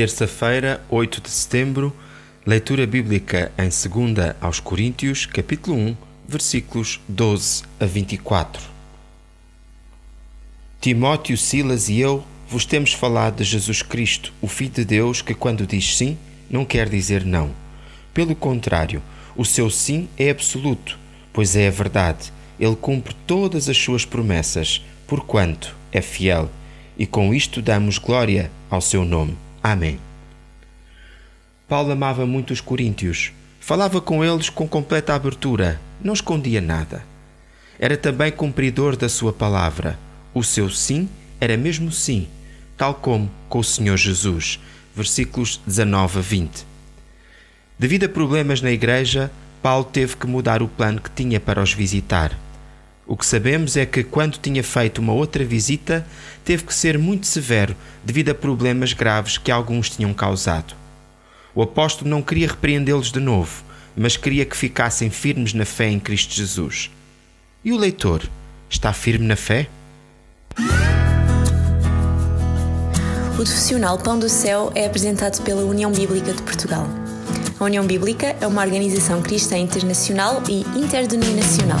Terça-feira, 8 de setembro, leitura bíblica em 2 aos Coríntios, capítulo 1, versículos 12 a 24. Timóteo, Silas e eu vos temos falado de Jesus Cristo, o Filho de Deus, que quando diz sim, não quer dizer não. Pelo contrário, o seu sim é absoluto, pois é a verdade. Ele cumpre todas as suas promessas, porquanto é fiel, e com isto damos glória ao seu nome. Amém. Paulo amava muito os coríntios. Falava com eles com completa abertura, não escondia nada. Era também cumpridor da sua palavra. O seu sim era mesmo sim, tal como com o Senhor Jesus. Versículos 19 a 20. Devido a problemas na igreja, Paulo teve que mudar o plano que tinha para os visitar. O que sabemos é que, quando tinha feito uma outra visita, teve que ser muito severo devido a problemas graves que alguns tinham causado. O apóstolo não queria repreendê-los de novo, mas queria que ficassem firmes na fé em Cristo Jesus. E o leitor está firme na fé? O profissional Pão do Céu é apresentado pela União Bíblica de Portugal. A União Bíblica é uma organização cristã internacional e interdenominacional